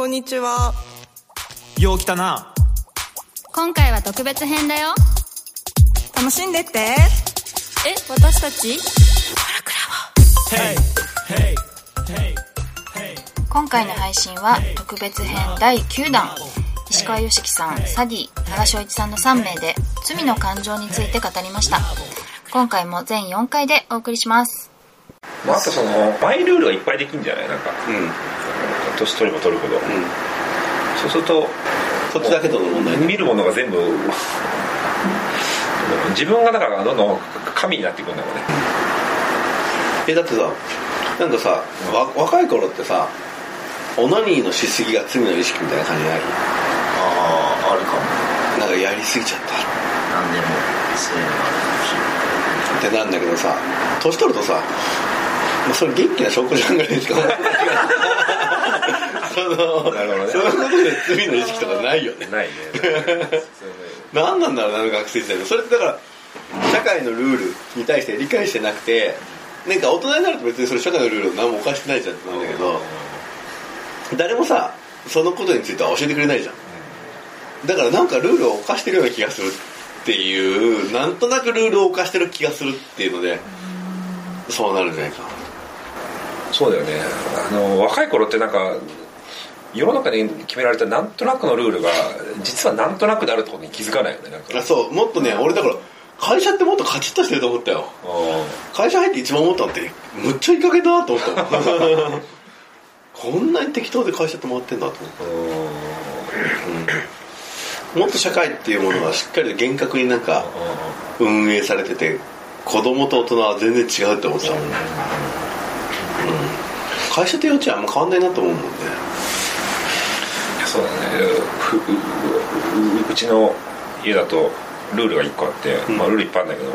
こんにちは。よう来たな。今回は特別編だよ。楽しんでって。え私たち？今回の配信は特別編第9弾。石川良樹さんサディ長翔一さんの3名で罪の感情について語りました。今回も全4回でお送りします。まあ、あとそのマイルールがいっぱいできるんじゃない？なんか。うん年取れば取るほど、うん。そうするとそっちだけとの問題ね。見るものが全部自分がだからどんどん神になっていくんだろうね。えだってさなんかさわ若い頃ってさオナニーのしすぎが罪の意識みたいな感じないあああるかも。なんかやりすぎちゃった。何でも。そういうのがあるってなんだけどさ年取るとさまあそれ元気な証拠じゃんぐらいしか思ってないそのなるほどね。そのことで罪の意識とかないよね。ないね。何なんだろうな学生時代でそれってだから社会のルールに対して理解してなくてなんか大人になると別にそれ社会のルールを何も犯してないじゃんってなんだけど誰もさそのことについては教えてくれないじゃん。だからなんかルールを犯してるような気がするっていうなんとなくルールを犯してる気がするっていうのでそうなるんじゃないかそうだよね。あの若い頃ってなんか世の中に決められたなんとなくのルールが実はなんとなくであるってことに気づかないよねなんか。あそうもっとね俺だから会社ってもっとカチッとしてると思ったよ。会社入って一番思ったのってむっちゃいい加減だなと思ったこんなに適当で会社って回ってんだと思ったもっと社会っていうものがしっかりと厳格になんか運営されてて子供と大人は全然違うって思ってたもん、うん、会社と幼稚園あんま変わんないなと思うもんね。そうだね。ふうううちの家だとルールが1個あって、うん。まあ、ルールいっぱいあるんだけど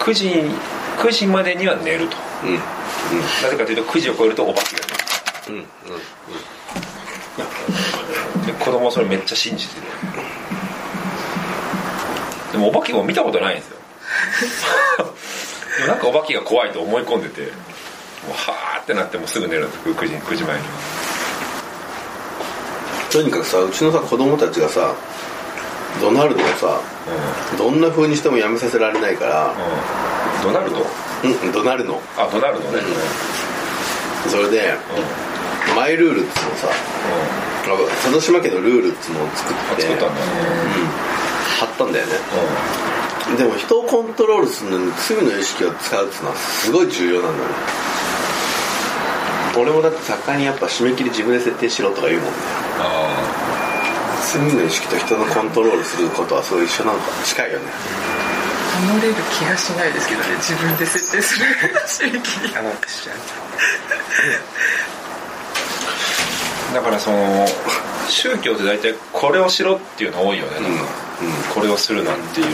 9時9時までには寝ると。うん。なぜかというと9時を超えるとお化けがうん。うん。出るで子供はそれめっちゃ信じてる。でもお化けも見たことないんですよ。でもなんかお化けが怖いと思い込んでて。もうはーってなってもうすぐ寝るんです9時 ,9 時前にとにかくさうちのさ子供たちがさドナルドをさどんな風にしてもやめさせられないからうん、ドナルド？うんドナルド。あドナルドね、それでマイルールっつうのさ佐渡島家のルールっつうのを作ってあ作ったんだ、貼ったんだよね。でも人をコントロールするのに罪の意識を使うっつうのはすごい重要なんだね俺もだって作家にやっぱ締め切り自分で設定しろとか言うもんね。罪の意識と人のコントロールすることはそう一緒なのか近いよね。守れる気がしないですけどね。自分で設定する締め切り。あのだからその宗教って大体これをしろっていうの多いよね。なんか、これをするなんていう、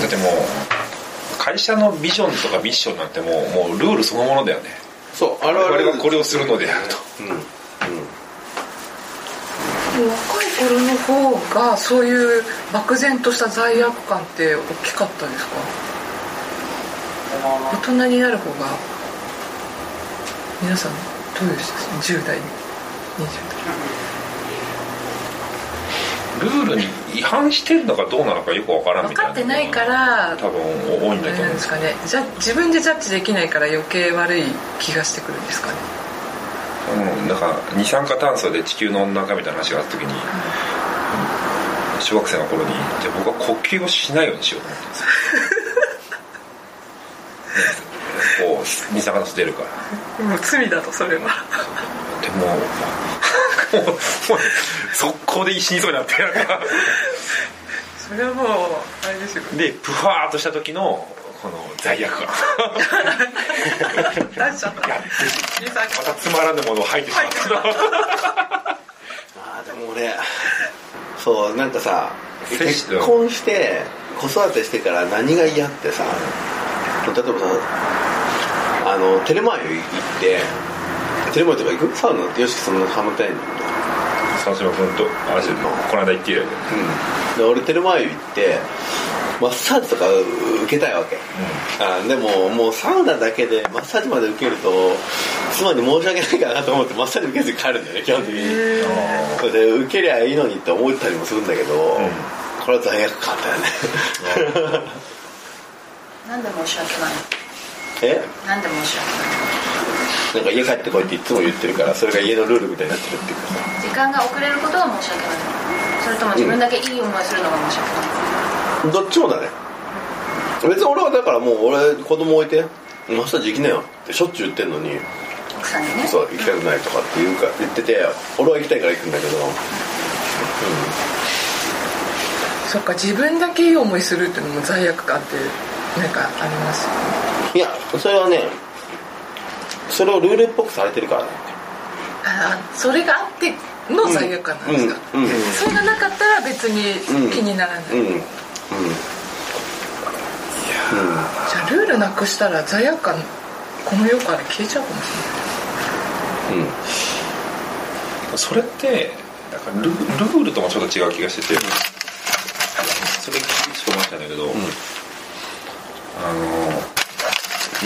だってもう会社のビジョンとかミッションなんてもうもうルールそのものだよねそうあれ我々はこれをするのであると。うんうん若い頃の方がそういう漠然とした罪悪感って大きかったですか？大人になる方が皆さんどうでした？10代20ルールに違反してるのかどうなのかよくわからんみたいなかってないから多分多いんだと思う。んですかね。じゃ自分でジャッジできないから余計悪い気がしてくるんですかね。うん、なんか二酸化炭素で地球の温暖化みたいな話があった時に、小学生の頃にじゃあ僕は呼吸をしないようにしようと思ったんですよ。こう二酸化炭素出るから。もう罪だとそれは。でも 速攻で死にそうになってなんかそれはもうあれですよ。でプファーっとした時のこの罪悪感。出しちゃった。またつまらぬものを吐いてしまった ああでも俺そうなんかさ結婚して子育てしてから何が嫌ってさ例えばさあのテレマ湯行ってテレマ湯とか行く？サウナ？ってよしそのハムタイム佐島君とあれですよこの間言ってるやうん。で俺テレマ湯行ってマッサージとか受けたいわけ、あでももうサウナだけでマッサージまで受けると妻に申し訳ないかなと思ってマッサージ受けずに帰るんだよね基本的に。それで受けりゃいいのにって思ったりもするんだけど、これは罪悪感だよね。なんで申し訳ないえ？なんで申し訳ないなんか家帰ってこいっていつも言ってるからそれが家のルールみたいになってるっていうかさ。時間が遅れることが申し訳ない。それとも自分だけいい思いするのが申し訳ない、どっちもだね別に俺はだからもう俺子供置いてマッサージ行きなよってしょっちゅう言ってんのに奥さんにね。そう行きたくないとかって言うか言ってて俺は行きたいから行くんだけど。そっか自分だけいい思いするっていうのも罪悪感ってなんかありますよね。いやそれはねそれをルールっぽくされてるからねあーそれがあっての罪悪感なんですか、うんうん。それがなかったら別に気にならない、うん。うん。じゃあルールなくしたら罪悪感この世から消えちゃうかもしそれってなんかルルールともちょっと違う気がしてて、それ聞いてちょっと思ったんだけど、あの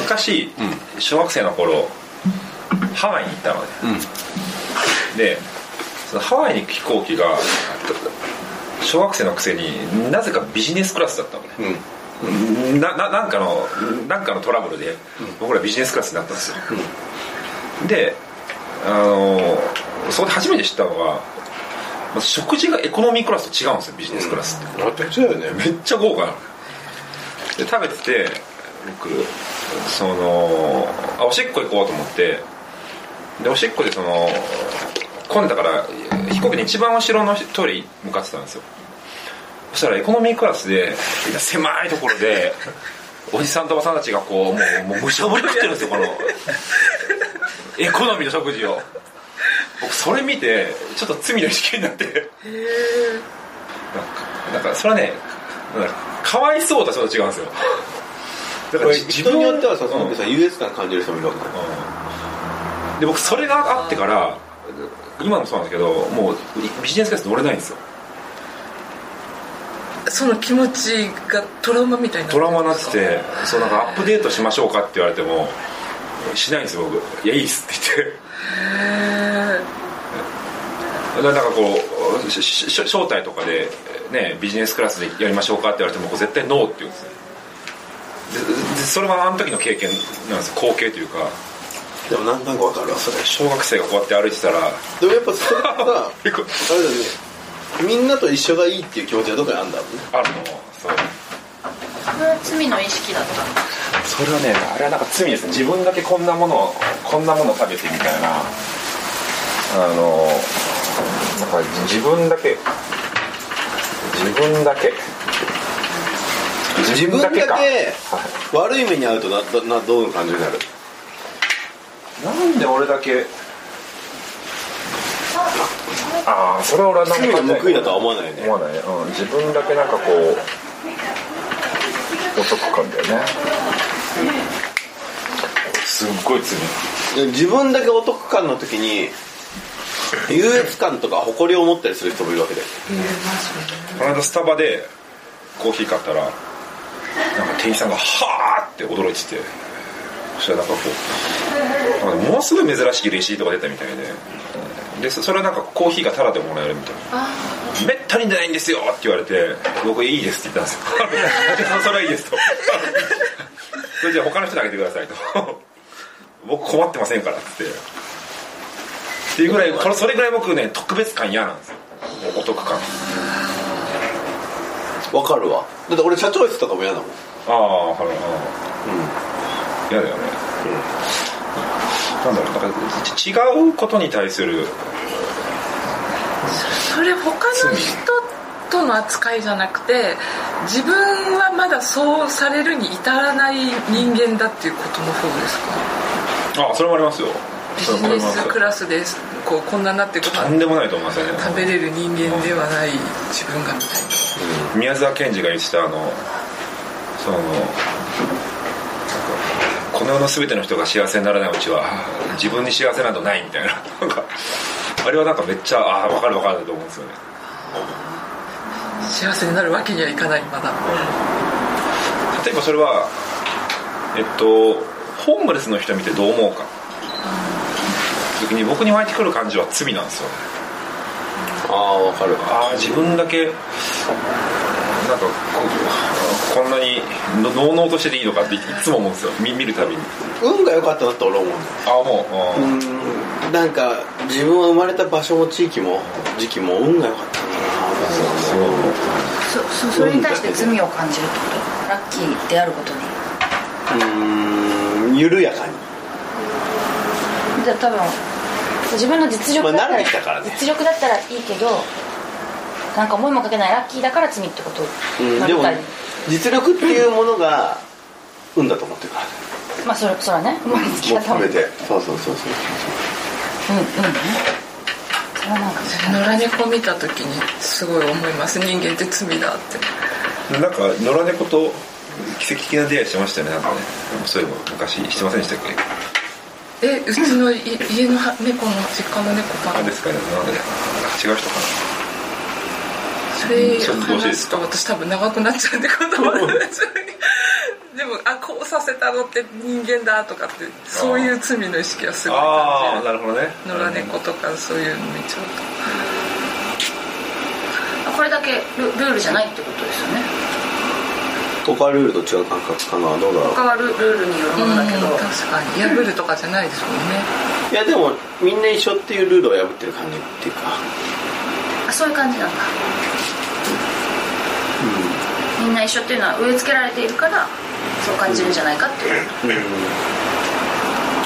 昔、小学生の頃ハワイに行ったのね、でそのハワイに行く飛行機が小学生のくせになぜかビジネスクラスだったのね、れないなななんかのなんかのトラブルで僕らビジネスクラスになったんですよ、であのそこで初めて知ったのはまず食事がエコノミークラスと違うんですよビジネスクラスって、うん。よね。めっちゃ豪華なの。で食べてて僕そのあおしっこ行こうと思ってでおしっこでその混んだから飛行機の一番後ろのトイレに向かってたんですよ。そしたらエコノミークラスで狭いところでおじさんとおばさんたちがこうもうもうむしゃぶり食ってるんですよこのエコノミーの食事を。僕それ見てちょっと罪の意識になって。なんかなんかそれはねかかわいそうとはちょっと違うんですよ。だこれじ人によってはさうん。そのさ優越感感じる人もいるわけだよで僕それがあってから今もそうなんですけどもうビジネスクラス乗れないんですよ。その気持ちがトラウマみたいになトラウマになっててそうなんかアップデートしましょうかって言われてもしないんですよ僕。いやいいっすって言って。だからなんかこう招待とかで、ね、ビジネスクラスでやりましょうかって言われても僕絶対ノーって言うんですよででそれはあの時の経験なんですよ。光景というかでもなんとなくわかるわ。それ小学生がこうやって歩いてたら。でもやっぱそれってさ あれだよね。みんなと一緒がいいっていう気持ちがどこにあるんだろうね。あるの。そう。それは罪の意識だったそれはねあれはなんか罪ですね。自分だけこんなものをこんなものを食べてみたいな。あのなんか自分だけ。自分だけ。自分だけか。悪い目に遭うとなどなどういう感じになる？なんで俺だけ？ああそれは俺は何罪もが報いだとは思わないよね。思わない。ね、うん、自分だけなんかこうお得感だよね。すっごい罪。で自分だけお得感の時に優越感とか誇りを持ったりする人もいるわけで。この間スタバでコーヒー買ったらなんか店員さんが「はあ!」って驚いててそしたらなんかこうものすごい珍しいレシートが出たみたいで。でそそれはなんかコーヒーがタダでもらえるみたいな「めったに出ないんですよ」って言われて「僕いいです」って言ったんですよ。それはいいですと。それじゃあ他の人にあげてくださいと。僕困ってませんからっつって。っていうぐらいそれぐらい僕ね特別感嫌なんですよ。お得感。わかるわ。だって俺社長室とかも嫌だもん。ああはいはい嫌だよね、なんだろうかち違うことに対するそれ他の人との扱いじゃなくて自分はまだそうされるに至らない人間だっていうことの方ですか？あそれもありますよ。ビジネスクラスです。こうこんなになってご飯とんでもないと思いますよね食べれる人間ではない自分がみたいな。宮沢賢治が言ってたあのそのの世の全ての人が幸せにならないうちは自分に幸せなどないみたいな。なんかあれはなんかめっちゃああ分かる分かると思うんですよね。幸せになるわけにはいかないまだ。例えばそれはえっとホームレスの人見てどう思うか。時に僕に湧いてくる感じは罪なんですよね。ああわかる。ああ自分だけなんかこんなにののうのうとしてていいのかっていつも思うんですよ。見見るたびに。運が良かったなって俺思う？んああもう、うん。うん。なんか自分は生まれた場所も地域も時期も運が良かったんだそそそれに対して罪を感じるってこと？ラッキーであることに。なうーん。緩やかに。じゃあ多分自分の実力だったら,、まあ慣れてきたからね。実力だったらいいけどなんか思いもかけないラッキーだから罪ってこと？うんでも実力っていうものが運だと思ってるから。まあそれそれはね生まれつきも。う方も含めて。そうそうそうそう。うんうんねそれはなんか野良猫見た時にすごい思います。人間って罪だって。なんか野良猫と奇跡的な出会いしてましたよねなんかね。そういえば昔してませんでしたっけ？えうちのい家のは猫の実家の猫かな。あですかね。なんかね違う人かそれ話すと私多分長くなっちゃうんで言葉でもあこうさせたのって人間だとかってそういう罪の意識はすごい感じる。なるほどね。野良猫とかそういうの見ちゃうこれだけルルールじゃないってことですよね。他ルールと違う感覚かな？どうだろう？他はルルールによるとものだけど、うん確かに。破るとかじゃないですもんね。いやでもみんな一緒っていうルールを破ってる感じっていうか。あそういう感じなんだみんな一緒っていうのは植え付けられているからそう感じるんじゃないかっていう、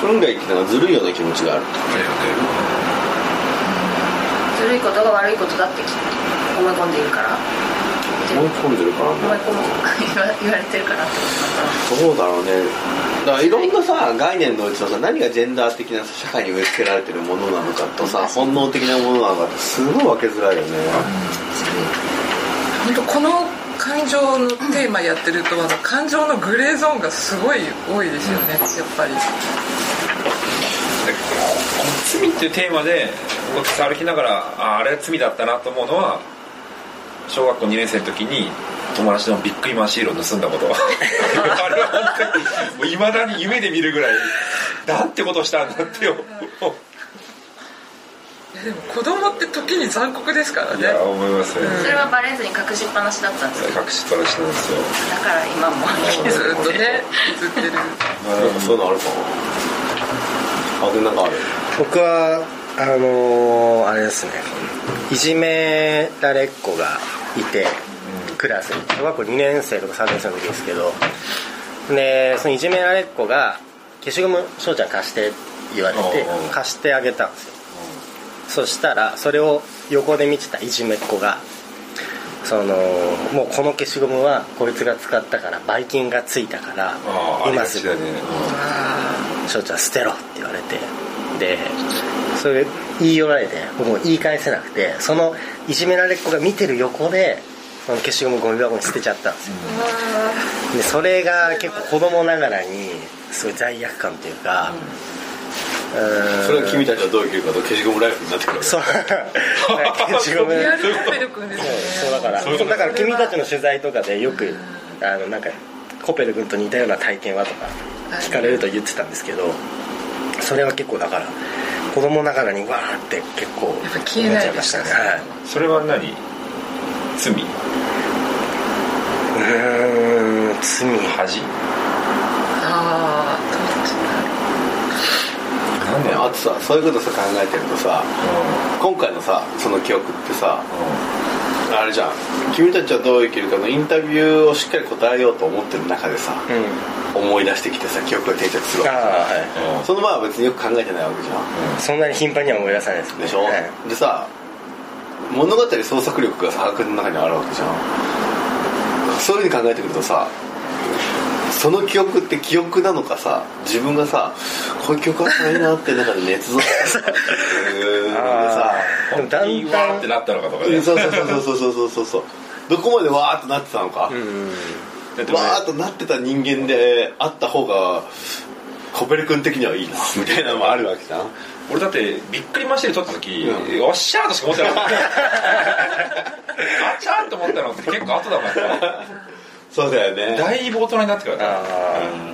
運がいいってのはずるいような気持ちがあるずるいことが悪いことだって思い込ん。でいるから思い込ん。でるから思い込む言わ言われてるからってことそうだろうねだからいろん。なさ概念のうちのさ何がジェンダー的な社会に植え付けられてるものなのかとさ本能的なものなのかってすごい分けづらいよね本当この感情のテーマやってるとあの感情のグレーゾーンがすごい多いですよねやっぱり。この罪っていうテーマで僕歩きながらああれは罪だったなと思うのは小学校2年生の時に友達のビックリマンシールを盗んだこと。あれは本当にいまだに夢で見るぐらいなんてことしたんだってよいやでも子供って時に残酷ですからね。いや思いますね、それはバレずに隠しっぱなしだったんですよ隠しっぱなしなんですよ。だから今も。ずっとね映ってる。なんかそういうのあるかも。あでなんかある？僕はあのーあれですね。いじめられっ子がいてクラスに。小学校2年生とか3年生の時ですけど。でそのいじめられっ子が消しゴム翔ちゃん貸してって言われてうんうん。貸してあげたんですよそしたらそれを横で見てたいじめっ子がそのもうこの消しゴムはこいつが使ったからばい菌がついたから今すぐ翔ちゃん捨てろって言われてでそれ言い寄られて僕も言い返せなくてそのいじめられっ子が見てる横でその消しゴムゴミ箱に捨てちゃったんですよ。でそれが結構子供ながらにすごい罪悪感というかうーんそれが君たちはどう生きるかと消しゴムライフになってくるそう。消しゴムリアルコペル君ですよね。そうだから。そうだから君たちの取材とかでよくあのなんかコペル君と似たような体験はとか聞かれると言ってたんですけどそれは結構だから子供ながらにわーって結構消えないちゃいましたね。はい。それは何？罪？うーん罪。恥？なんだよあとさそういうことさ考えてるとさ今回のさその記憶ってさあれじゃん。君たちはどう生きるかのインタビューをしっかり答えようと思ってる中でさうん。思い出してきてさ記憶が定着するわああはけその前は別によく考えてないわけじゃん。いそんなに頻繁には思い出さないですでしょ、はい。でさ物語創作力がさ白の中にあるわけじゃん。そういうふうに考えてくるとさその記憶って記憶なのかさ自分がさこういう曲あったらいいなって中で捏造してさ でもだんだいわってなったのかとかね。そうそうそうそうそうそうそうどこまでわーってなってたのか、うんうんってわとなってた人間であった方がコペル君的にはいいなみたいなのもあるわけじゃん。俺だってびっくりマシで撮った時、うっしゃーとしか思ってなかった。あちゃーと思ったのって結構後だもんそうだよね。だいぶ大人になってから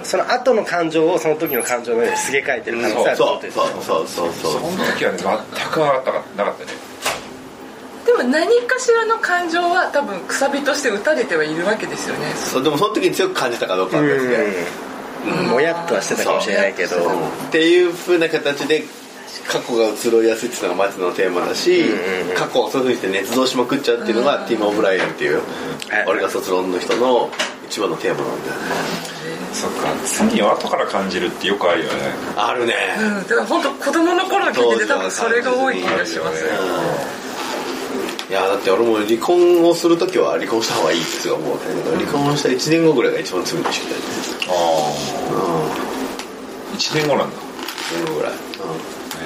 その後の感情をその時の感情のようにすげ替えてる可能性あるそうそうそうそうそう。その時はね全くなかったかなかったね。でも何かしらの感情は多分くさびとして打たれてはいるわけですよね。そうでもその時に強く感じたかどうかで。うん。もやっとはしてたかもしれないけど。っていうふうな形で過去が移ろいやすいっていうのがマツのテーマだし、うんうん過去をそういうふうにして捏造しまくっちゃうっていうのが、ティム・オブライエンっていう、はい。俺が卒論の人の一番のテーマなんだよね。そっか。罪を後から感じるってよくあるよね。あるね、うんだから本当子供の頃に聞いてて多分それが多い気がしますいやだって俺も離婚をする時は離婚した方がいいって思うけど、離婚した1年後ぐらいが一番罪の意識だよねああ1年後なんだ。1年後ぐらい、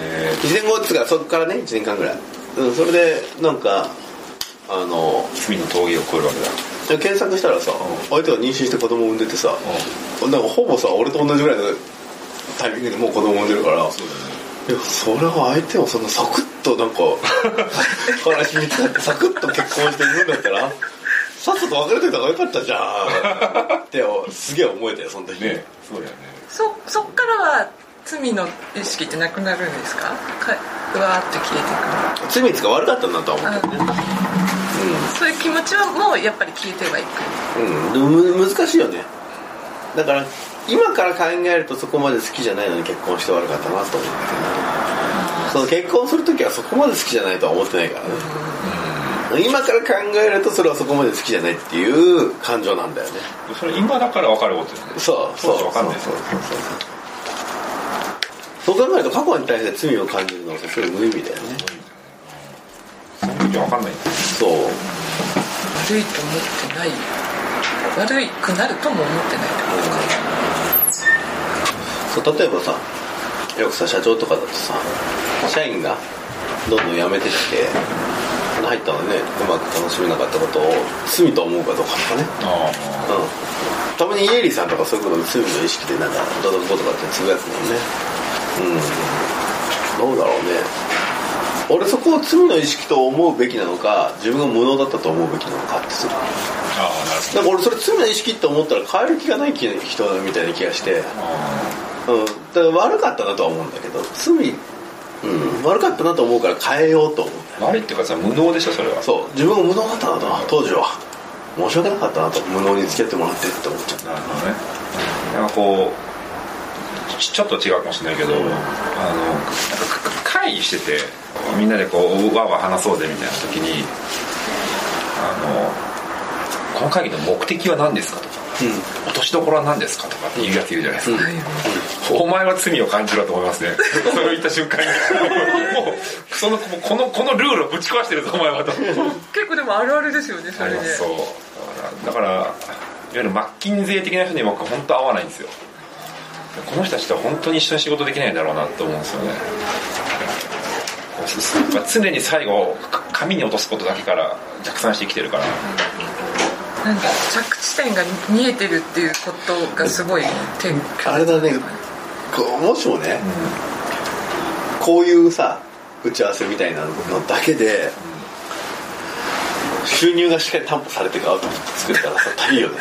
え1年後っつうかそこからね1年間ぐらい、うん、それでなんかあのー、罪の峠を越えるわけだ。検索したらさ相手が妊娠して子供を産んでてさなんかほぼさ俺と同じぐらいのタイミングでもう子供を産んでるから。そうだね。いやそれは相手をそんなサクッとなんか話見つかってサクッと結婚して産むんだったらさっさと別れといた方がよかったじゃんって すげえ思えたよその時。ねそうだよね。そそっからは罪の意識ってなくなるんですか？かうわーって消えて罪つか悪かったんだとは思うけどね。くるそういう気持ちはもうやっぱり消えてはいく。うん、む難しいよね。だから今から考えるとそこまで好きじゃないのに結婚して悪かったなと思うんだけどその結婚する時はそこまで好きじゃないとは思ってないからね。今から考えるとそれはそこまで好きじゃないっていう感情なんだよね。それ今だから分かることだよね。そう。そう。そう分かんないそうそう。そう。そうそう考えると過去に対して罪を感じるのはすごい無意味だよねその時は分かんないそう悪いと思ってない悪くなるとも思ってないってことかそう例えばさよくさ社長とかだとさ社員がどんどん辞めてきて入ったのねうまく楽しめなかったことを罪と思うかどうかとかねたまにイエリーさんとかそういうことで罪の意識でなんかどうどうこうとかってつぶやくもんねうん。どうだろうね。俺そこを罪の意識と思うべきなのか自分が無能だったと思うべきなのかってする。ああなるほなんか俺それ罪の意識って思ったら変える気がない人みたいな気がして。うん、だから悪かったなとは思うんだけど罪、うん、悪かったなと思うから変えようと思う。ど悪いっていうかさ無能でしょそれは。そう。自分が無能だったなと当時は。申し訳なかったなと無能に付き合ってもらってって思っちゃったなるほどね。なんかこうちちょっと違うかもしれないけど、あのなんか会議しててみんなでこうわーわー話そうぜみたいな時にあのこの会議の目的は何ですかとか、落としどころは何ですかとかっていうやついるじゃないですか、お前は罪を感じろと思いますね。それを言った瞬間に。もうそのこのこのルールをぶち壊してるぞお前はと。結構でもあるあるですよねそれでそう。だからいわゆるマッキンゼー的な人に僕本当合わないんですよこの人たちとは本当に一緒に仕事できないんだろうなと思うんですよね。まあ常に最後か紙に落とすことだけから逆算して生きてるから。なんか着地点が見えてるっていうことがすごい天あれだねこうもしもね、こういうさ打ち合わせみたいなのだけで収入がしっかり担保されてるアウト作れたらさいいよね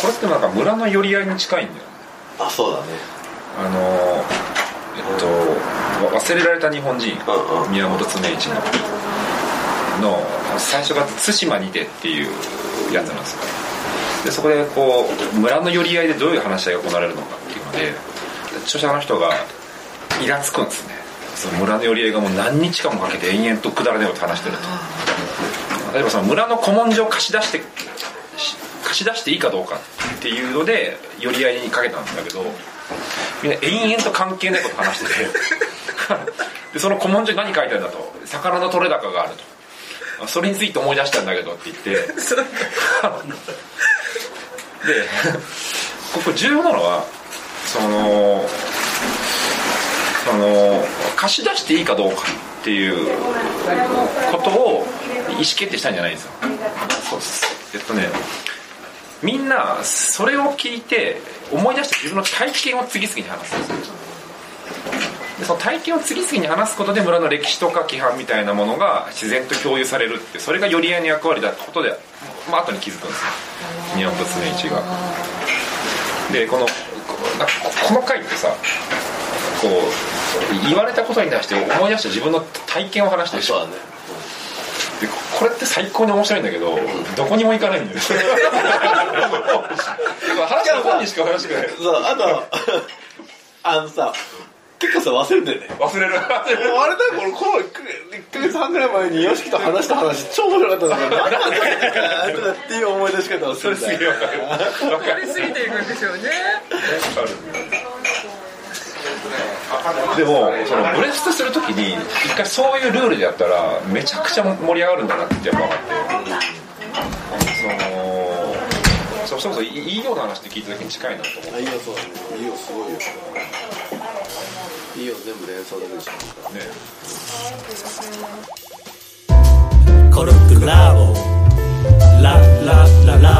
これってなんか村の寄り合いに近いんだよね。あそうだね。あのえっと忘れられた日本人うんうん。宮本常一の。の最初が対馬にてっていうやつなんですよ。でそこでこう村の寄り合いでどういう話し合いが行われるのかっていうので著者の人がイラつくんですね。その村の寄り合いがもう何日間もかけて延々とくだらないこと話してると。例えばその村の古文書を貸し出してし出していいかどうかっていうので寄り合いにかけたんだけどみんな延々と関係ないこと話してて でその古文書に何書いてあるんだと。魚の取れ高があると。それについて思い出したんだけどって言って。でここ重要なのはそのその貸し出していいかどうかっていうことを意思決定したんじゃないんですよ。そうです。えっとねみんなそれを聞いて思い出して自分の体験を次々に話すんですよ。でその体験を次々に話すことで村の歴史とか規範みたいなものが自然と共有されるってそれが寄り合いの役割だってことで、まあ後に気づくんですよ。宮本常一がでこのこなんかこの回ってさこう言われたことに対して思い出した自分の体験を話してるでしょ。そうだね。でこれって最高に面白いんだけど、どこにも行かないんだよ。話の本にしか話してくれない？そうあとあのさ結構さ忘れてるね。忘れる。忘れるあれだよこの1ヶ月半ぐらい前に YOSHIKI と話した話超面白かったんだけど何だっていう思い出し方をすそれするんだよげえわかる。わかりすぎていくんですよねでもそのブレストするときに一回そういうルールでやったらめちゃくちゃ盛り上がるんだなってやっぱ分かって。そのそれこそいいような話って聞いた時に近いなと思いいよそうだねいいよすごいよ。いいよ全部連想だけでしょ。うねコルクラボ。ララララ